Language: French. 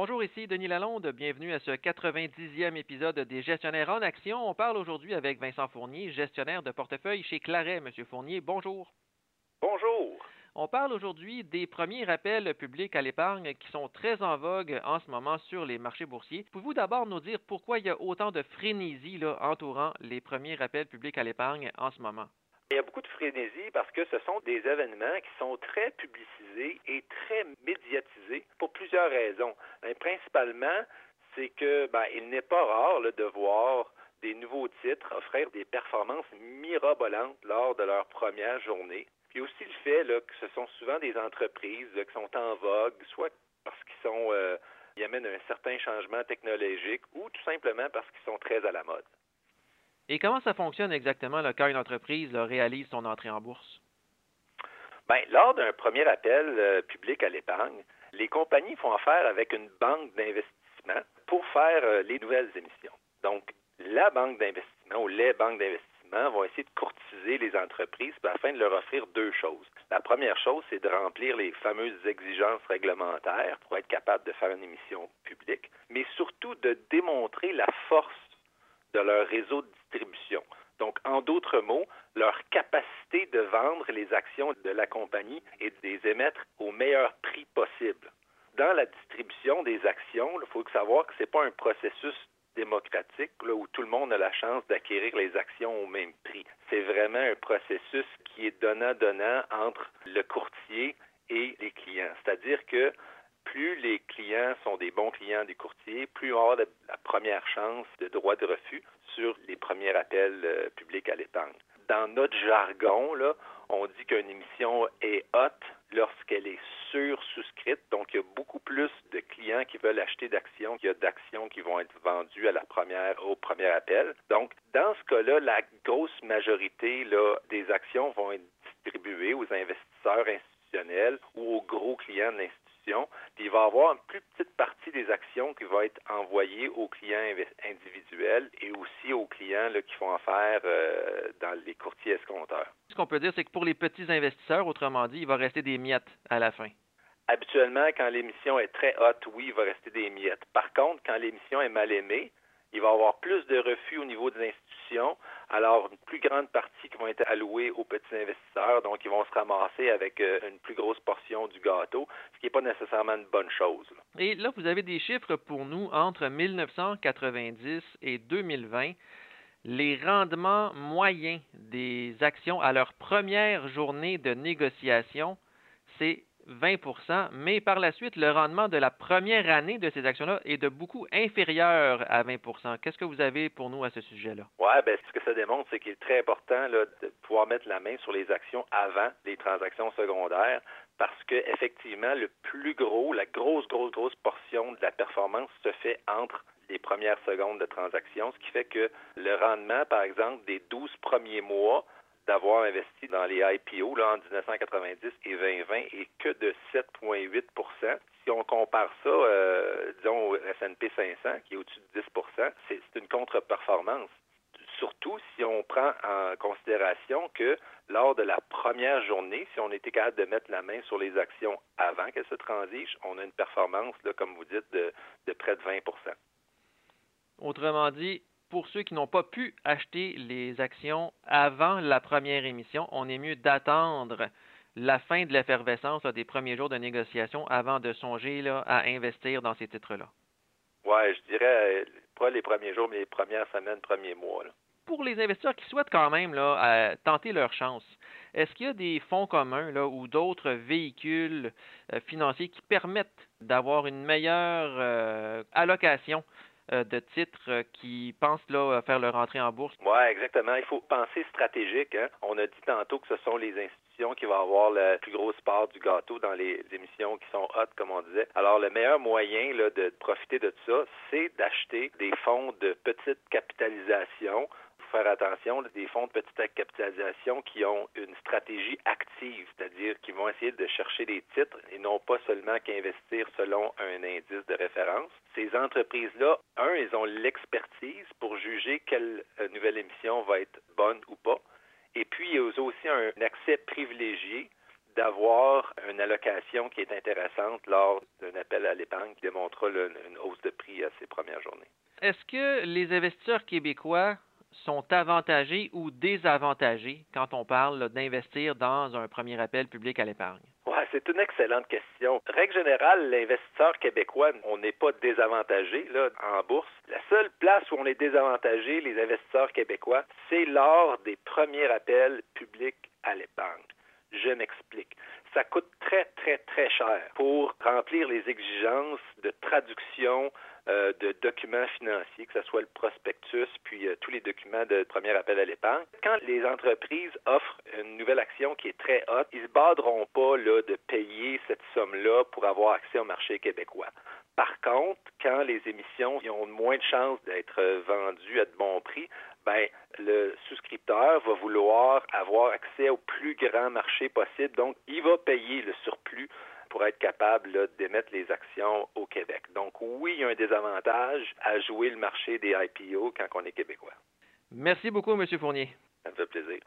Bonjour, ici Denis Lalonde. Bienvenue à ce 90e épisode des Gestionnaires en Action. On parle aujourd'hui avec Vincent Fournier, gestionnaire de portefeuille chez Claret. Monsieur Fournier, bonjour. Bonjour. On parle aujourd'hui des premiers rappels publics à l'épargne qui sont très en vogue en ce moment sur les marchés boursiers. Pouvez-vous d'abord nous dire pourquoi il y a autant de frénésie entourant les premiers rappels publics à l'épargne en ce moment? Il y a beaucoup de frénésie parce que ce sont des événements qui sont très publicisés et très médiatisés pour plusieurs raisons. Mais principalement, c'est que ben, il n'est pas rare de voir des nouveaux titres offrir des performances mirabolantes lors de leur première journée. Puis aussi le fait que ce sont souvent des entreprises qui sont en vogue, soit parce qu'ils sont euh, ils amènent un certain changement technologique ou tout simplement parce qu'ils sont très à la mode. Et comment ça fonctionne exactement là, quand une entreprise réalise son entrée en bourse? Bien, lors d'un premier appel euh, public à l'épargne, les compagnies font affaire avec une banque d'investissement pour faire euh, les nouvelles émissions. Donc, la banque d'investissement ou les banques d'investissement vont essayer de courtiser les entreprises afin de leur offrir deux choses. La première chose, c'est de remplir les fameuses exigences réglementaires pour être capable de faire une émission publique, mais surtout de démontrer la force de leur réseau de distribution. Donc, en d'autres mots, leur capacité de vendre les actions de la compagnie et de les émettre au meilleur prix possible. Dans la distribution des actions, il faut savoir que ce n'est pas un processus démocratique où tout le monde a la chance d'acquérir les actions au même prix. C'est vraiment un processus qui est donnant-donnant entre le courtier et les clients. C'est-à-dire que plus les clients sont des bons clients des courtiers, plus on aura la première chance de droit de refus sur les premiers appels euh, publics à l'épargne. Dans notre jargon, on dit qu'une émission est haute lorsqu'elle est sur-souscrite. Donc, il y a beaucoup plus de clients qui veulent acheter d'actions qu'il y a d'actions qui vont être vendues à la première, au premier appel. Donc, dans ce cas-là, la grosse majorité des actions vont être distribuées aux investisseurs institutionnels ou aux gros clients de l'institution puis il va y avoir une plus petite partie des actions qui va être envoyée aux clients individuels et aussi aux clients qui font affaire euh, dans les courtiers escompteurs. Ce qu'on peut dire, c'est que pour les petits investisseurs, autrement dit, il va rester des miettes à la fin. Habituellement, quand l'émission est très haute, oui, il va rester des miettes. Par contre, quand l'émission est mal aimée, il va y avoir plus de refus au niveau des institutions, alors une plus grande partie qui vont être allouées aux petits investisseurs, donc ils vont se ramasser avec euh, une plus grosse portion du gâteau, ce qui n'est pas nécessairement une bonne chose. Et là, vous avez des chiffres pour nous. Entre 1990 et 2020 les rendements moyens des actions à leur première journée de négociation, c'est 20% mais par la suite, le rendement de la première année de ces actions-là est de beaucoup inférieur à 20% Qu'est-ce que vous avez pour nous à ce sujet-là? Oui, ben, ce que ça démontre, c'est qu'il est très important de pouvoir mettre la main sur les actions avant les transactions secondaires parce que effectivement, le plus gros, la grosse, grosse, grosse portion de la performance se fait entre les premières secondes de transaction, ce qui fait que le rendement, par exemple, des 12 premiers mois d'avoir investi dans les IPO là, en 1990 et 2020 et que de 7,8 Si on compare ça, euh, disons, au S&P 500, qui est au-dessus de 10 c'est une contre-performance. Surtout si on prend en considération que lors de la première journée, si on était capable de mettre la main sur les actions avant qu'elles se transigent, on a une performance, comme vous dites, de près de 20 Autrement dit, pour ceux qui n'ont pas pu acheter les actions avant la première émission, on est mieux d'attendre la fin de l'effervescence des premiers jours de négociation avant de songer là, à investir dans ces titres-là. Oui, je dirais pas les premiers jours, mais les premières semaines, premiers mois. Pour les investisseurs qui souhaitent quand même là, tenter leur chance, est-ce qu'il y a des fonds communs là, ou d'autres véhicules euh, financiers qui permettent d'avoir une meilleure euh, allocation euh, de titres euh, qui pensent là faire leur entrée en bourse? Oui, exactement. Il faut penser stratégique. Hein. On a dit tantôt que ce sont les institutions qui vont avoir la plus grosse part du gâteau dans les émissions qui sont hautes, comme on disait. Alors, le meilleur moyen là, de profiter de tout ça, c'est d'acheter des fonds de petite capitalisation faire attention, des fonds de petite capitalisation qui ont une stratégie active, c'est-à-dire qui vont essayer de chercher des titres et non pas seulement qu'investir selon un indice de référence. Ces entreprises-là, un, ils ont l'expertise pour juger quelle euh, nouvelle émission va être bonne ou pas. Et puis, ils ont aussi un accès privilégié d'avoir une allocation qui est intéressante lors d'un appel à l'épargne qui démontrera une hausse de prix à ces premières journées. Est-ce que les investisseurs québécois sont avantagés ou désavantagés quand on parle d'investir dans un premier appel public à l'épargne? Oui, c'est une excellente question. Règle générale, l'investisseur québécois, on n'est pas désavantagé là, en bourse. La seule place où on est désavantagé, les investisseurs québécois, c'est lors des premiers appels publics à l'épargne. Je m'explique. Ça coûte très, très, très cher pour remplir les exigences de traduction euh, de documents financiers, que ce soit le prospectus, puis euh, tous les documents de premier appel à l'épargne. Quand les entreprises offrent une nouvelle action qui est très haute, ils ne se baderont pas là, de payer cette somme-là pour avoir accès au marché québécois. Par contre, quand les émissions ont moins de chances d'être vendues à de bons prix, ben, le souscripteur va vouloir avoir accès au plus grand marché possible. Donc, il va payer le surplus pour être capable d'émettre les actions au Québec. Donc oui, il y a un désavantage à jouer le marché des IPO quand on est québécois. Merci beaucoup, M. Fournier. Ça me fait plaisir.